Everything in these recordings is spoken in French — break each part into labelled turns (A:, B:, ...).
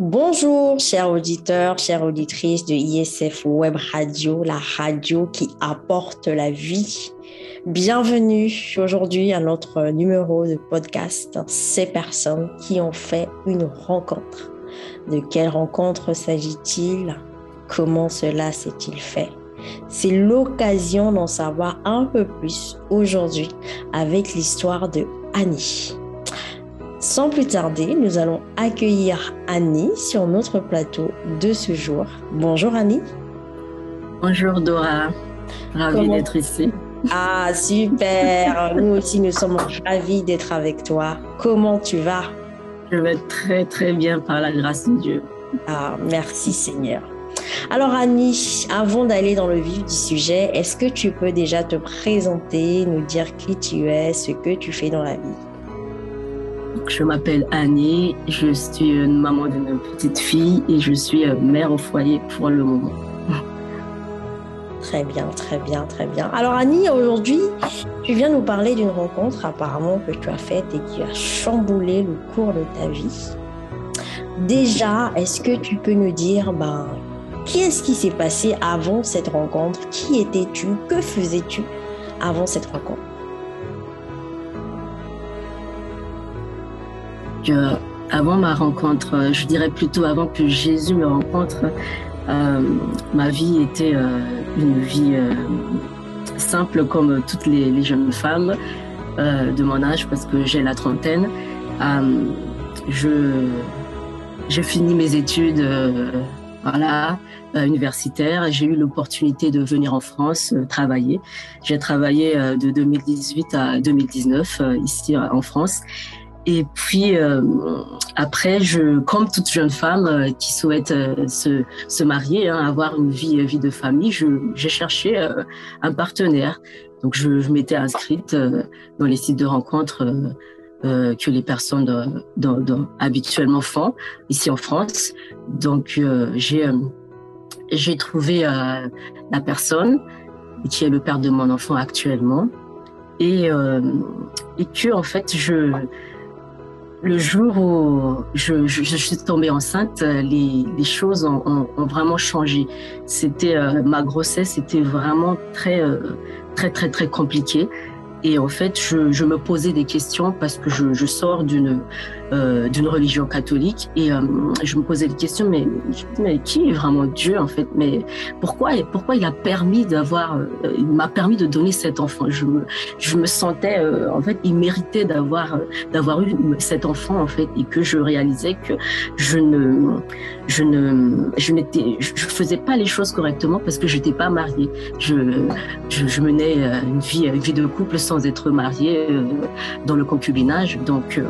A: Bonjour, chers auditeurs, chères auditrices de ISF Web Radio, la radio qui apporte la vie. Bienvenue aujourd'hui à notre numéro de podcast Ces personnes qui ont fait une rencontre. De quelle rencontre s'agit-il? Comment cela s'est-il fait? C'est l'occasion d'en savoir un peu plus aujourd'hui avec l'histoire de Annie. Sans plus tarder, nous allons accueillir Annie sur notre plateau de ce jour. Bonjour Annie.
B: Bonjour Dora, ravie d'être ici.
A: Ah super, nous aussi nous sommes ravis d'être avec toi. Comment tu vas?
B: Je vais très très bien par la grâce de Dieu.
A: Ah merci Seigneur. Alors Annie, avant d'aller dans le vif du sujet, est-ce que tu peux déjà te présenter, nous dire qui tu es, ce que tu fais dans la vie?
B: Je m'appelle Annie, je suis une maman d'une petite fille et je suis euh, mère au foyer pour le moment.
A: Très bien, très bien, très bien. Alors Annie, aujourd'hui, tu viens nous parler d'une rencontre apparemment que tu as faite et qui a chamboulé le cours de ta vie. Déjà, est-ce que tu peux nous dire, ben, qu'est-ce qui s'est passé avant cette rencontre? Qui étais-tu? Que faisais-tu avant cette rencontre?
B: Avant ma rencontre, euh, je dirais plutôt avant que Jésus me rencontre, euh, ma vie était euh, une vie simple comme toutes les, jeunes femmes de mon âge parce que j'ai la trentaine. je j'ai fini mes études voilà, universitaires. J'ai eu l'opportunité de venir en France travailler. J'ai travaillé de 2018 à 2019 ici en France. Et puis euh, après, je, comme toute jeune femme euh, qui souhaite euh, se, se, marier, hein, avoir une vie, vie de famille, j'ai cherché un partenaire. Donc je, je m'étais inscrite dans les sites de rencontres que les personnes dans, dans, habituellement font ici en France. Donc j'ai j'ai trouvé la personne qui est le père de mon enfant actuellement et et que en fait je le jour où je, suis tombée enceinte, les, choses ont, vraiment changé. C'était euh, ma grossesse était vraiment très euh, très très très compliquée. Et en fait, je, me posais des questions parce que je, sors d'une euh, d'une religion catholique et euh, je me posais des questions. Mais, mais qui est vraiment Dieu en fait? Mais pourquoi pourquoi il a permis d'avoir euh, Il m'a permis de donner cet enfant? Je me je me sentais en fait il méritait d'avoir d'avoir eu cet enfant en fait et que je réalisais que je ne je ne je n'étais je faisais pas les choses correctement parce que je n'étais pas mariée. Je, je, je menais une vie une vie de couple sans être mariée euh, dans le concubinage. Donc, euh,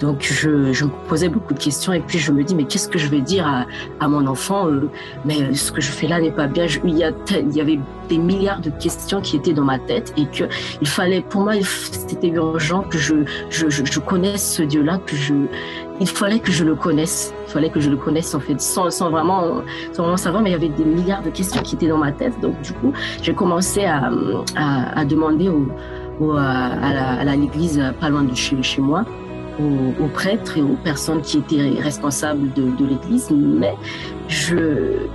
B: donc je, je, me posais beaucoup de questions et puis je me dis mais qu'est-ce que je vais dire à, à mon enfant euh, Mais ce que je fais là n'est pas bien. il, y a il y avait des milliards de questions qui étaient dans ma tête et que il fallait pour moi c'était urgent que je, je, je, connaisse ce Dieu-là, que je il fallait que je le connaisse. Il fallait que je le connaisse en fait sans, sans vraiment sans vraiment savoir mais il y avait des milliards de questions qui étaient dans ma tête. Donc du coup j'ai commencé à, à, à demander aux à l'église pas loin de chez, chez moi, aux, prêtres et aux personnes qui étaient responsables de, de l'église. Mais je,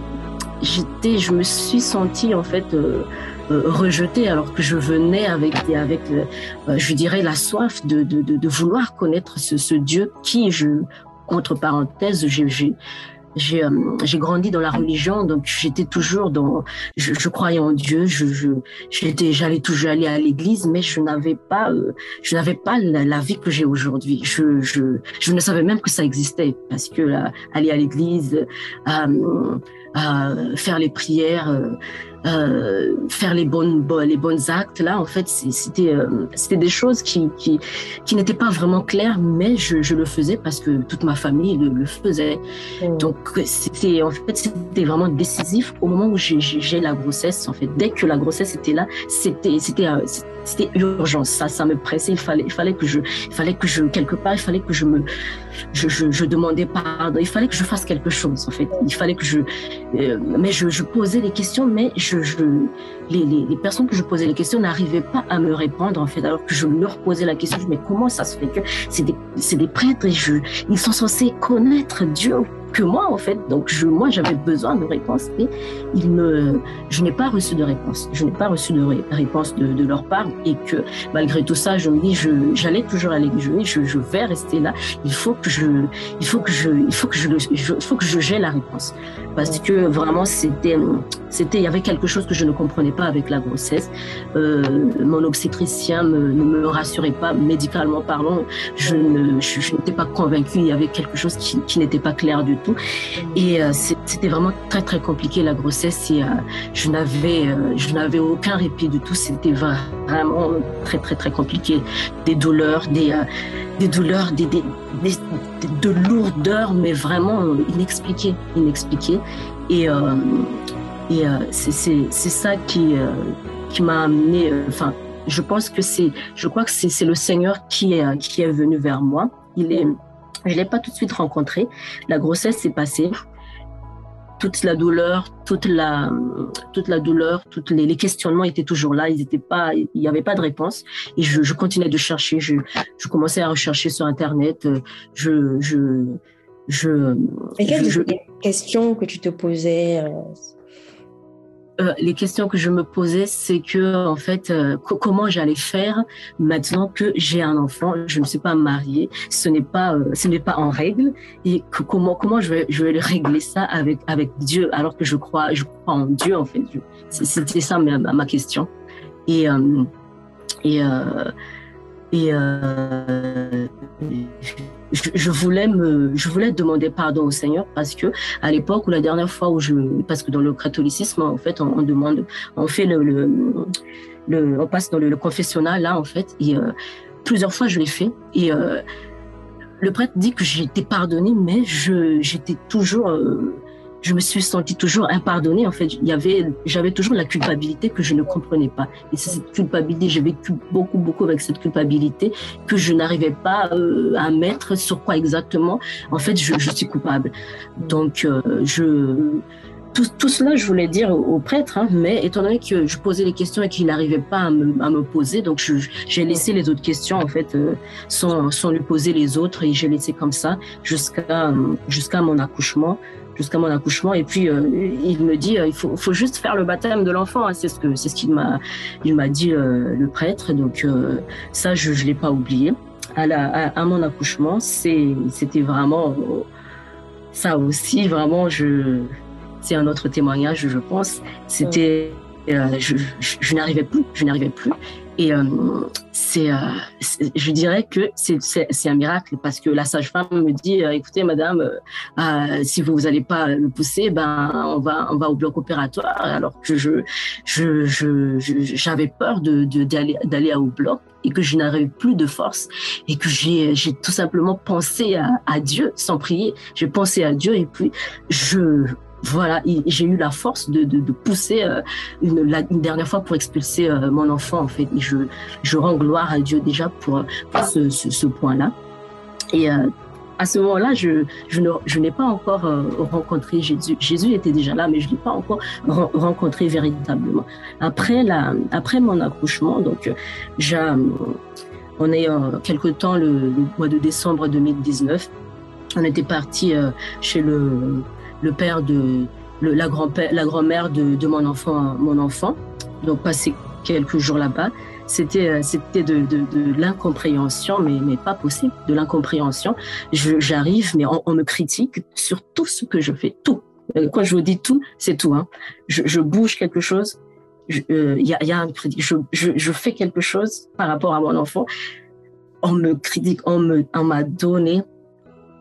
B: j'étais, je me suis sentie en fait euh, euh, rejetée alors que je venais avec, avec euh, je dirais, la soif de, de, vouloir connaître ce, ce, Dieu qui, je, entre parenthèses, j'ai j'ai euh, j'ai grandi dans la religion donc j'étais toujours dans je, je, croyais en Dieu je j'étais j'allais toujours aller à l'église mais je n'avais pas euh, je n'avais pas la, vie que j'ai aujourd'hui. Je, je je ne savais même que ça existait parce que là, aller à l'église euh, euh, faire les prières euh, faire les bonnes les bonnes actes. Là en fait c'était euh, c'était des choses qui qui, qui n'étaient pas vraiment claires mais je, je, le faisais parce que toute ma famille le, le faisait. Mmh. donc c'était en fait c'était vraiment décisif au moment où j'ai la grossesse en fait. Dès que la grossesse était là c'était c'était euh, c'était urgent. Ça ça me pressait. Il fallait il fallait que je il fallait que je quelque part il fallait que je me je, demandais pardon. Il fallait que je fasse quelque chose en fait. Il fallait que je euh, mais je, posais des questions mais je, les, les, les, personnes que je posais les questions n'arrivaient pas à me répondre en fait. Alors que je leur posais la question mais comment ça se fait que c'est des c'est des prêtres et je ils sont censés connaître Dieu? Que moi, en fait. Donc, je, moi, j'avais besoin de réponses et il me, je n'ai pas reçu de réponse. Je n'ai pas reçu de réponse de, de, leur part et que malgré tout ça, je me dis, j'allais toujours aller, je, je, je vais rester là. Il faut que je, il faut que je, il faut que je, il faut que je gère la réponse parce que vraiment, c'était, c'était, il y avait quelque chose que je ne comprenais pas avec la grossesse. Euh, mon obstétricien me, ne me rassurait pas médicalement parlant. Je ne, je, n'étais pas convaincue. Il y avait quelque chose qui, qui n'était pas clair du Et euh, c'était vraiment très très compliqué la grossesse. Et euh, je n'avais, euh, je n'avais aucun répit du tout. C'était vraiment très très très compliqué. Des douleurs, des des douleurs, des, des, de lourdeurs, mais vraiment inexpliquées, inexpliquées. Et, et c'est ça qui, qui m'a amené, enfin, je pense que c'est, je crois que c'est le Seigneur qui est, qui est venu vers moi. Il est, je l'ai pas tout de suite rencontré. La grossesse s'est passée toute la douleur, toute la, toute la douleur, toutes les, les questionnements étaient toujours là. Ils étaient pas, il n'y avait pas de réponse. Et je, je continuais de chercher. Je, je, commençais à rechercher sur Internet. Je, je, je.
A: Et quelles je, questions que tu te posais euh,
B: les questions que je me posais, c'est que en fait, euh, comment j'allais faire maintenant que j'ai un enfant, je ne suis pas mariée, ce n'est pas, euh, pas en règle, et comment comment je vais je vais régler ça avec avec Dieu alors que je crois je crois en Dieu en fait. C'était ça ma, ma question. Et et et je, je, voulais me, je voulais demander pardon au Seigneur parce que à l'époque ou la dernière fois où je, parce que dans le catholicisme en fait on, demande, on fait le, le, on passe dans le, confessionnal là en fait et euh, plusieurs fois je l'ai fait et euh, le prêtre dit que j'ai été pardonné mais je j'étais toujours euh, je me suis sentie toujours impardonnée. En fait, il y avait, j'avais toujours la culpabilité que je ne comprenais pas. Et c'est cette culpabilité, j'ai vécu beaucoup, beaucoup avec cette culpabilité que je n'arrivais pas euh, à mettre sur quoi exactement. En fait, je, je suis coupable. Donc, euh, je tout, tout, cela, je voulais dire au, prêtre, hein, mais étant donné que je posais les questions et qu'il n'arrivait pas à me, à me, poser, donc j'ai laissé les autres questions en fait euh, sans, sans lui poser les autres et j'ai laissé comme ça jusqu'à jusqu'à mon accouchement jusqu'à mon accouchement. Et puis, euh, il me dit, euh, il faut, faut, juste faire le baptême de l'enfant. Hein. C'est ce que c'est ce qu'il m'a il m'a dit euh, le prêtre. Donc euh, ça, je je l'ai pas oublié. À, la, à mon accouchement, c'est c'était vraiment ça aussi. Vraiment, je c'est un autre témoignage, je pense. C'était je, je, n'arrivais plus, je n'arrivais plus. Et euh, c'est, euh, je dirais que c'est un miracle parce que la sage-femme me dit, euh, écoutez, madame, euh, si vous n'allez pas le pousser, ben on va on va au bloc opératoire. Alors que je je j'avais peur de d'aller d'aller au bloc et que je n'avais plus de force et que j'ai j'ai tout simplement pensé à Dieu sans prier. J'ai pensé à Dieu et puis je voilà, j'ai eu la force de, de, de pousser euh, une, la, une, dernière fois pour expulser euh, mon enfant, en fait. Et je, je rends gloire à Dieu déjà pour, pour ce, ce, ce point-là. Et euh, à ce moment-là, je, je, ne, je n'ai pas encore euh, rencontré Jésus. Jésus était déjà là, mais je ne l'ai pas encore rencontré véritablement. Après, la, après mon accouchement, donc, j'ai, on est euh, quelque temps, le, le, mois de décembre 2019, on était parti chez le le père de la grand-mère la grand de, de mon enfant mon enfant. Donc passer quelques jours là-bas. C'était euh, c'était de, l'incompréhension mais mais pas possible de l'incompréhension. J'arrive mais on, me critique sur tout ce que je fais. Tout. Euh, quand je vous dis tout c'est tout hein. Je, bouge quelque chose. Il euh, y, a, y a un critique. Je, je, je fais quelque chose par rapport à mon enfant. On me critique on me on m'a donné.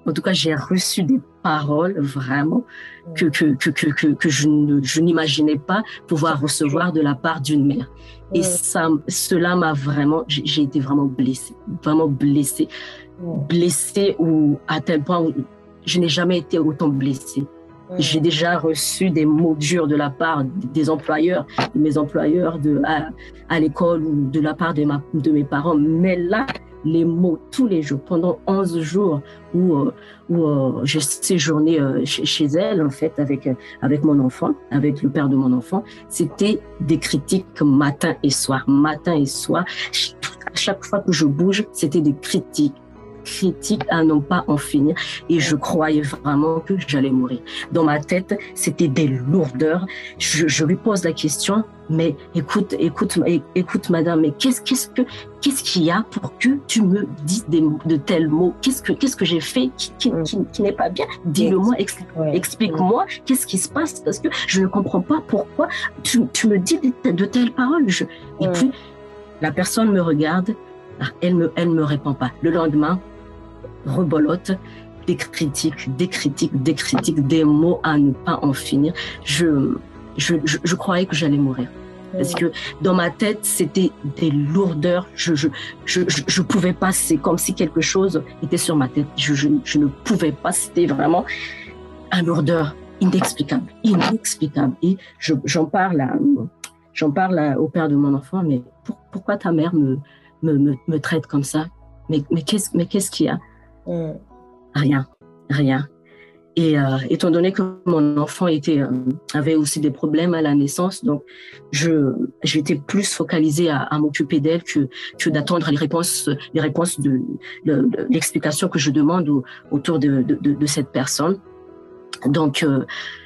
B: En tout cas j'ai reçu des paroles vraiment que, que, que, que, que je, je n'imaginais pas pouvoir recevoir de la part d'une mère. Et ça, cela m'a vraiment, j'ai été vraiment blessée, vraiment blessée, blessée ou à tel point où je n'ai jamais été autant blessée. J'ai déjà reçu des mots durs de la part des employeurs, de mes employeurs de, à, à l'école ou de la part de, ma, de mes parents. Mais là, les mots tous les jours, pendant 11 jours où, euh, où euh, j'ai séjourné euh, chez, elle, en fait, avec, avec mon enfant, avec le père de mon enfant, c'était des critiques matin et soir, matin et soir. À chaque fois que je bouge, c'était des critiques. Critiques à ne pas en finir. Et je croyais vraiment que j'allais mourir. Dans ma tête, c'était des lourdeurs. Je, je lui pose la question, mais écoute, écoute, écoute, madame, mais qu'est-ce, qu'est-ce que, qu'est-ce qu'il y a pour que tu me dises des, de tels mots? Qu'est-ce que, qu'est-ce que j'ai fait qui, qui, mm. qui, n'est pas bien? Dis-le-moi, explique-moi, qu'est-ce qui se passe Parce que je ne comprends pas pourquoi tu, tu me dis de, telles paroles. Je, et puis, la personne me regarde, elle me, elle me répond pas. Le lendemain, rebolote, des critiques, des critiques, des critiques, des mots à ne pas en finir. Je, je, je, croyais que j'allais mourir. Parce que dans ma tête, c'était des lourdeurs. Je, je, je, je, pouvais pas. C'est comme si quelque chose était sur ma tête. Je, je, je ne pouvais pas. C'était vraiment une lourdeur inexplicable, inexplicable. Et j'en parle, j'en parle au père de mon enfant. Mais pourquoi ta mère me, me, me, traite comme ça? Mais, mais qu'est-ce, mais qu'est-ce qu'il y a? Rien, rien. Et euh, étant donné que mon enfant était, euh, avait aussi des problèmes à la naissance, donc je j'étais plus focalisée à, à m'occuper d'elle que, que d'attendre les réponses les réponses de, l'explication que je demande autour de, de, cette personne. Donc euh,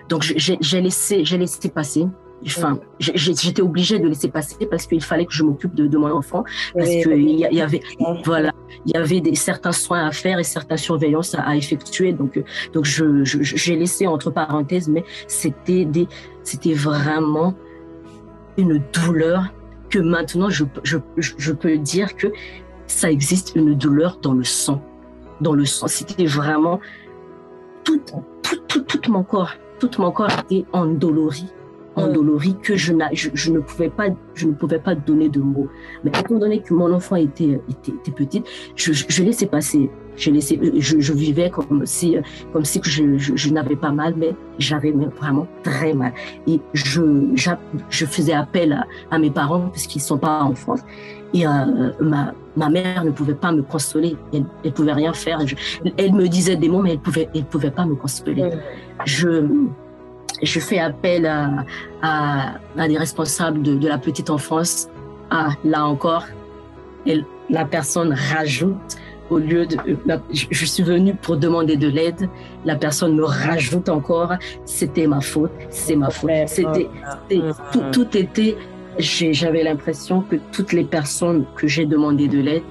B: donc j'ai laissé j'ai laissé passer. Enfin, j'étais obligée de laisser passer parce qu'il fallait que je m'occupe de, mon enfant. Parce qu'il y, y, avait, voilà, il y avait des certains soins à faire et certaines surveillances à, effectuer. Donc, donc je, j'ai laissé entre parenthèses, mais c'était des, c'était vraiment une douleur que maintenant je, je, je peux dire que ça existe une douleur dans le sang, dans le sang. C'était vraiment tout, tout, tout, tout mon corps, tout mon corps était endolori endolori que je, je, je, ne pouvais pas, je ne pouvais pas donner de mots. Mais étant donné que mon enfant était, était, était petite, je, je, laissais passer. Je, laissais, je, je vivais comme si, comme si que je, je, je n'avais pas mal, mais j'avais vraiment très mal. Et je, je faisais appel à, à mes parents parce qu'ils sont pas en France. Et euh, ma, ma mère ne pouvait pas me consoler. Elle, elle pouvait rien faire. elle me disait des mots, mais elle pouvait, elle pouvait pas me consoler. Je, je fais appel à, à, des responsables de, de, la petite enfance. Ah, là encore, la personne rajoute au lieu de, je, suis venue pour demander de l'aide, la personne me rajoute encore, c'était ma faute, c'est ma faute. C'était, tout, tout était, j'avais l'impression que toutes les personnes que j'ai demandé de l'aide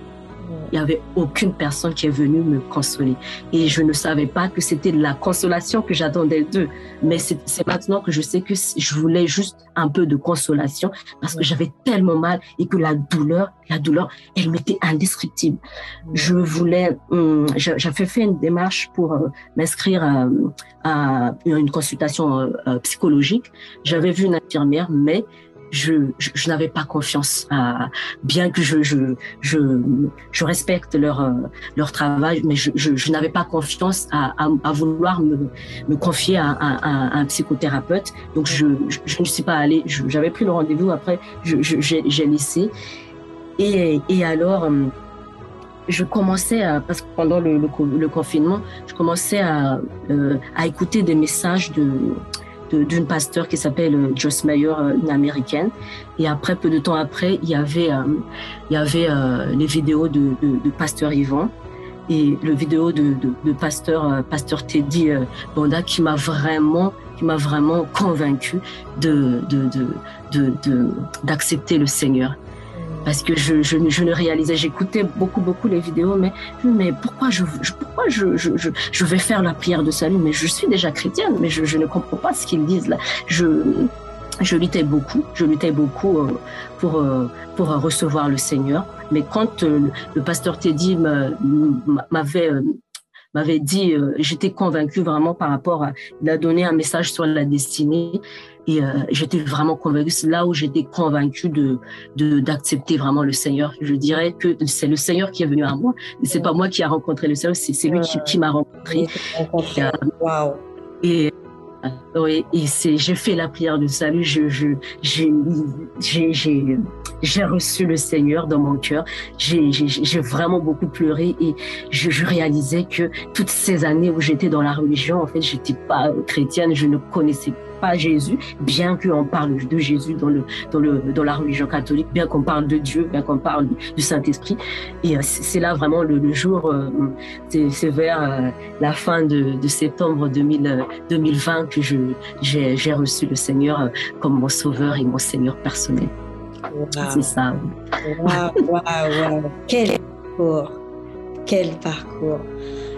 B: il n'y avait aucune personne qui est venue me consoler. Et je ne savais pas que c'était de la consolation que j'attendais d'eux. Mais c'est maintenant que je sais que je voulais juste un peu de consolation parce que j'avais tellement mal et que la douleur, la douleur, elle m'était indescriptible. Je voulais, hum, j'avais fait une démarche pour euh, m'inscrire à, à, une consultation euh, euh, psychologique. J'avais vu une infirmière, mais je, je, n'avais pas confiance, à, bien que je, je, je, je respecte leur, euh, leur travail, mais je, je, je n'avais pas confiance à, à, vouloir me, me confier à, un psychothérapeute. Donc, je, je, ne suis pas allée, j'avais pris le rendez-vous, après, j'ai laissé. Et, et alors, euh, je commençais parce que pendant le, le, confinement, je commençais à, euh, à écouter des messages de, d'une pasteur qui s'appelle euh, Joss Meyer, euh, une américaine. Et après, peu de temps après, il y avait, euh, il y avait les vidéos de, de, de pasteur Yvan et le vidéo de, de, pasteur, pasteur Teddy Bonda qui m'a vraiment qui m'a vraiment convaincu de, d'accepter le Seigneur parce que je, je, je ne réalisais, j'écoutais beaucoup, beaucoup les vidéos, mais, mais pourquoi, je, pourquoi je, je, je, vais faire la prière de salut? Mais je suis déjà chrétienne, mais je, je ne comprends pas ce qu'ils disent là. Je, je luttais beaucoup, je luttais beaucoup euh, pour, euh, pour recevoir le Seigneur. Mais quand euh, le pasteur Teddy m'avait m'avait dit, j'étais convaincue vraiment par rapport à, il a donné un message sur la destinée et euh, j'étais vraiment convaincue, là où j'étais convaincue de d'accepter vraiment le Seigneur. Je dirais que c'est le Seigneur qui est venu à moi. C'est pas moi qui a rencontré le Seigneur, c'est lui qui, qui m'a rencontré.
A: Wow.
B: Et oui, et c'est, j'ai fait la prière de salut. Je, je, j'ai, j'ai, j'ai reçu le Seigneur dans mon cœur. J'ai vraiment beaucoup pleuré et je, je, réalisais que toutes ces années où j'étais dans la religion, en fait, j'étais pas chrétienne, je ne connaissais pas Jésus, bien qu'on parle de Jésus dans, le, dans, le, dans la religion catholique, bien qu'on parle de Dieu, bien qu'on parle du Saint-Esprit. Et euh, c'est là vraiment le, jour, euh, c'est vers euh, la fin de, de septembre 2000, 2020 que j'ai reçu le Seigneur comme mon sauveur et mon Seigneur personnel. C'est ça.
A: Waouh, waouh, wow. Quel parcours! Quel parcours!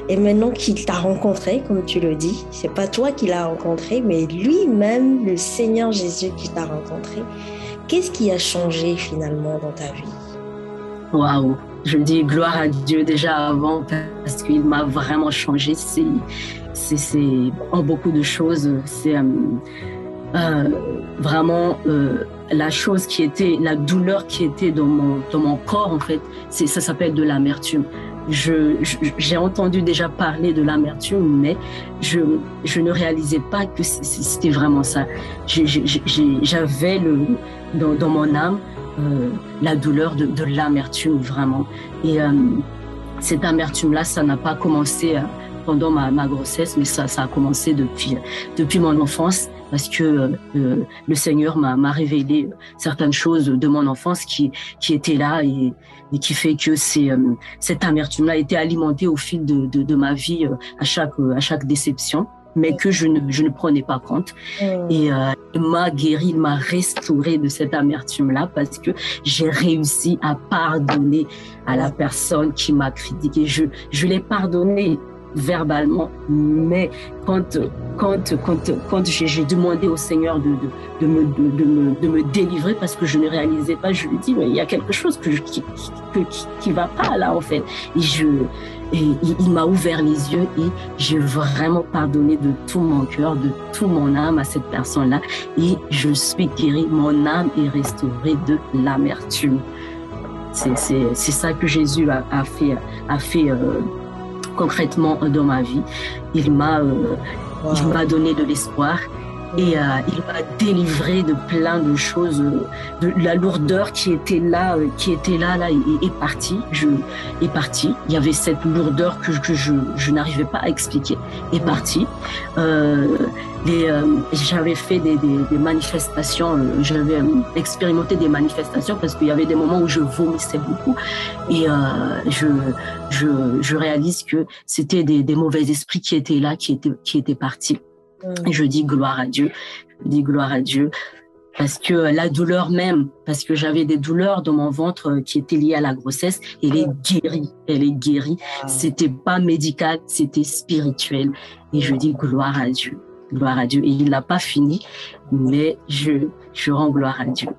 A: Et maintenant qu'il t'a rencontré, comme tu le dis, c'est pas toi qui l'as rencontré, mais lui-même, le Seigneur Jésus qui t'a rencontré. Qu'est-ce qui a changé finalement dans ta vie?
B: Waouh Je dis gloire à Dieu déjà avant parce qu'il m'a vraiment changé. C'est, c'est, en beaucoup de choses. C'est euh, euh, vraiment euh, la chose qui était, la douleur qui était dans mon, dans mon corps en fait. C'est, ça s'appelle de l'amertume j'ai entendu déjà parler de l'amertume, mais je, je ne réalisais pas que c'était vraiment ça. J'avais le dans, dans, mon âme euh, la douleur de, de l'amertume vraiment. Et euh, cette amertume-là, ça n'a pas commencé euh, pendant ma, ma, grossesse, mais ça, ça a commencé depuis, depuis mon enfance parce que euh, le Seigneur m'a révélé certaines choses de mon enfance qui, qui étaient là et, et qui fait que c'est euh, cette amertume-là a été alimentée au fil de, de, de ma vie euh, à chaque à chaque déception mais que je ne, je ne prenais pas compte. Mm. Et il m'a guéri, il m'a restauré de cette amertume-là parce que j'ai réussi à pardonner à la personne qui m'a critiqué. Je, je l'ai pardonné verbalement, mais quand, quand, quand, quand j'ai demandé au Seigneur de, de, de, me, de, me, de me délivrer parce que je ne réalisais pas, je lui dis, mais il y a quelque chose que qui, qui, qui, va pas là, en fait. Et je, et il, m'a ouvert les yeux et j'ai vraiment pardonné de tout mon cœur, de tout mon âme à cette personne-là. Et je suis guéri, mon âme est restaurée de l'amertume. C'est ça que Jésus a, a fait, a fait euh, concrètement dans ma vie. Il m'a euh, il m'a donné de l'espoir et euh, il m'a délivré de plein de choses de la lourdeur qui était là euh, qui était là là est, partie je est partie il y avait cette lourdeur que, que je, je n'arrivais pas à expliquer. Est partie euh, euh, j'avais fait des, des, des manifestations euh, j'avais expérimenté des manifestations parce qu'il y avait des moments où je vomissais beaucoup. Et je, je je réalise que c'était des, des mauvais esprits qui étaient là qui étaient qui étaient partis et je dis gloire à Dieu. Je dis gloire à Dieu parce que la douleur même, parce que j'avais des douleurs dans mon ventre qui étaient liées à la grossesse, elle est guérie, elle est guérie. C'était pas médical, c'était spirituel. Et je dis gloire à Dieu, gloire à Dieu. Et il n'a pas fini, mais je, je rends gloire à Dieu.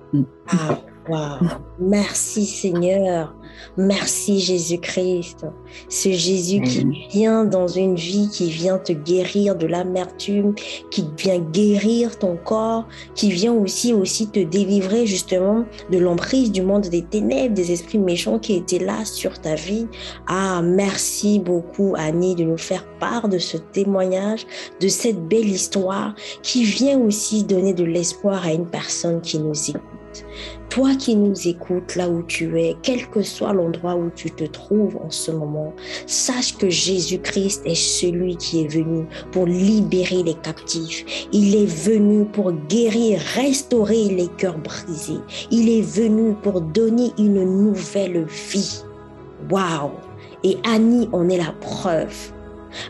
A: Ah, wow. Merci Seigneur. Merci Jésus-Christ. Ce Jésus qui vient dans une vie, qui vient te guérir de l'amertume, qui vient guérir ton corps, qui vient aussi aussi te délivrer justement de l'emprise du monde des ténèbres, des esprits méchants qui étaient là sur ta vie. Ah, merci beaucoup Annie de nous faire part de ce témoignage, de cette belle histoire qui vient aussi donner de l'espoir à une personne qui nous écoute. Toi qui nous écoutes là où tu es, quel que soit l'endroit où tu te trouves en ce moment, sache que Jésus-Christ est celui qui est venu pour libérer les captifs. Il est venu pour guérir, restaurer les cœurs brisés. Il est venu pour donner une nouvelle vie. Waouh! Et Annie en est la preuve.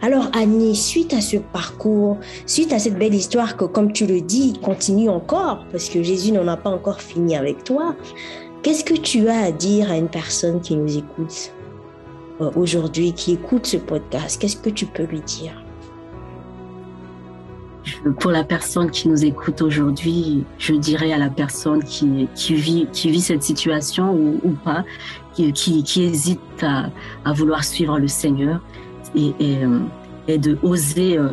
A: Alors Annie, suite à ce parcours, suite à cette belle histoire que, comme tu le dis, continue encore, parce que Jésus n'en a pas encore fini avec toi, qu'est-ce que tu as à dire à une personne qui nous écoute euh, aujourd'hui, qui écoute ce podcast? Qu'est-ce que tu peux lui dire?
B: Pour la personne qui nous écoute aujourd'hui, je dirais à la personne qui, vit, cette situation ou, pas, qui, hésite à, vouloir suivre le Seigneur, euh, et de oser, euh,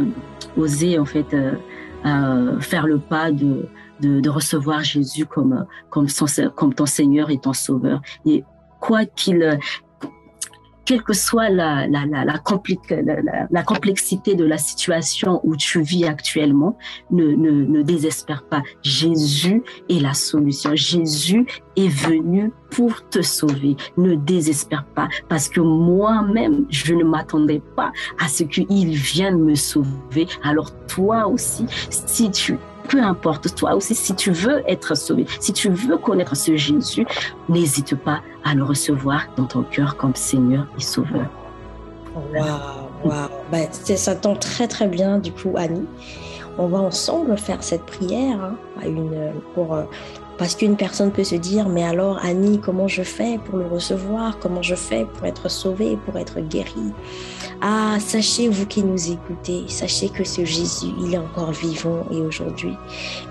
B: oser en fait euh, faire le pas de, de, recevoir Jésus comme, comme ton Seigneur et ton Sauveur. Et quoi qu'il quelle que soit la, la, la, la, complexité de la situation où tu vis actuellement, ne, ne, ne désespère pas. Jésus est la solution. Jésus est venu pour te sauver. Ne désespère pas parce que moi-même, je ne m'attendais pas à ce qu'il vienne me sauver. Alors toi aussi, si tu peu importe, toi aussi, si tu veux être sauvé, si tu veux connaître ce Jésus, n'hésite pas à le recevoir dans ton cœur comme Seigneur et Sauveur.
A: Waouh, waouh. Ben, ça tombe très, très bien, du coup, Annie. On va ensemble faire cette prière hein, à une, pour, euh, parce qu'une personne peut se dire, mais alors Annie, comment je fais pour le recevoir? Comment je fais pour être sauvée, pour être guérie? Ah, sachez, vous qui nous écoutez, sachez que ce Jésus, il est encore vivant et aujourd'hui.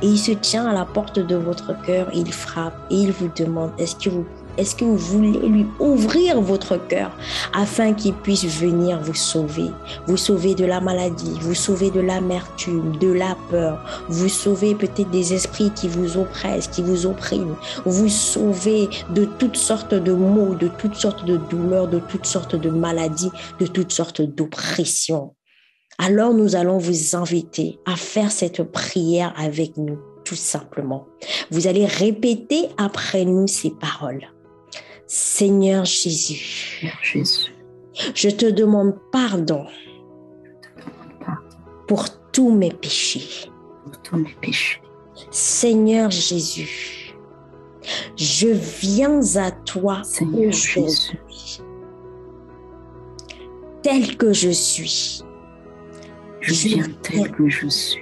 A: Et il se tient à la porte de votre cœur, il frappe et il vous demande, est-ce que vous est-ce que vous voulez lui ouvrir votre cœur afin qu'il puisse venir vous sauver? Vous sauver de la maladie, vous sauver de l'amertume, de la peur, vous sauver peut-être des esprits qui vous oppressent, qui vous oppriment, vous sauver de toutes sortes de maux, de toutes sortes de douleurs, de toutes sortes de maladies, de toutes sortes d'oppressions. Alors nous allons vous inviter à faire cette prière avec nous, tout simplement. Vous allez répéter après nous ces paroles. Seigneur Jésus, je te demande pardon pour tous mes péchés. Seigneur Jésus, je viens à toi aujourd'hui, tel que je suis.
B: Je viens tel que je suis.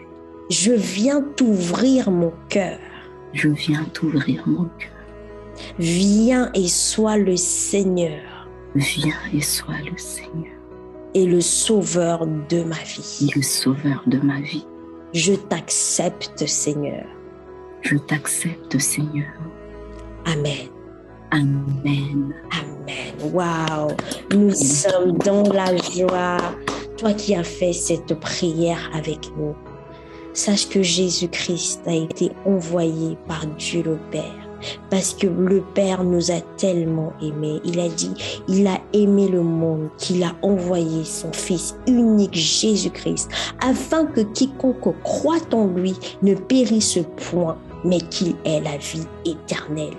A: Je viens t'ouvrir mon cœur.
B: Je viens t'ouvrir mon cœur.
A: Viens et sois le Seigneur.
B: Viens et sois le Seigneur.
A: Et le sauveur de ma vie.
B: Et le sauveur de ma vie.
A: Je t'accepte, Seigneur.
B: Je t'accepte, Seigneur.
A: Amen.
B: Amen.
A: Amen. Waouh. Nous sommes dans la joie. Toi qui as fait cette prière avec nous, sache que Jésus-Christ a été envoyé par Dieu le Père parce que le Père nous a tellement aimés. Il a dit, il a aimé le monde, qu'il a envoyé son Fils unique Jésus-Christ, afin que quiconque croit en lui ne périsse point, mais qu'il ait la vie éternelle.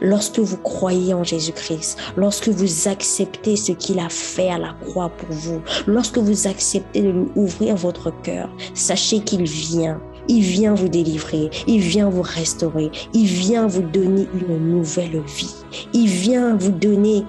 A: Lorsque vous croyez en Jésus-Christ, lorsque vous acceptez ce qu'il a fait à la croix pour vous, lorsque vous acceptez de lui ouvrir votre cœur, sachez qu'il vient il vient vous délivrer, il vient vous restaurer, il vient vous donner une nouvelle vie. Il vient vous donner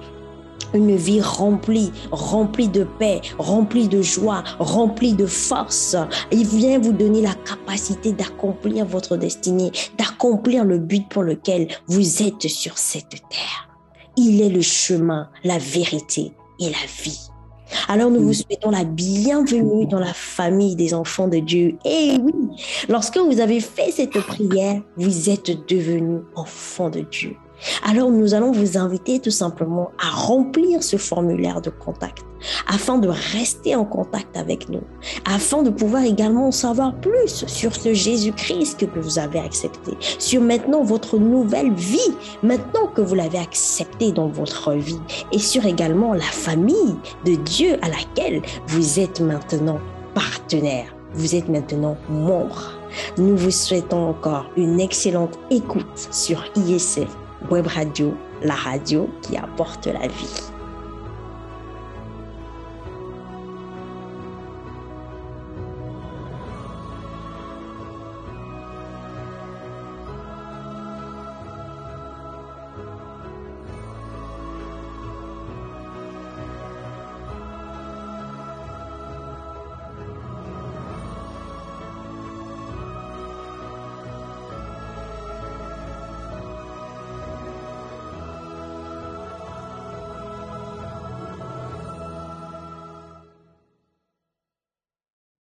A: une vie remplie, remplie de paix, remplie de joie, remplie de force. Il vient vous donner la capacité d'accomplir votre destinée, d'accomplir le but pour lequel vous êtes sur cette terre. Il est le chemin, la vérité et la vie. Alors nous vous souhaitons la bienvenue dans la famille des enfants de Dieu. Et oui, lorsque vous avez fait cette prière, vous êtes devenus enfants de Dieu. Alors nous allons vous inviter tout simplement à remplir ce formulaire de contact afin de rester en contact avec nous, afin de pouvoir également en savoir plus sur ce Jésus-Christ que vous avez accepté, sur maintenant votre nouvelle vie, maintenant que vous l'avez accepté dans votre vie, et sur également la famille de Dieu à laquelle vous êtes maintenant partenaire, vous êtes maintenant membre. Nous vous souhaitons encore une excellente écoute sur ISF Web Radio, la radio qui apporte la vie.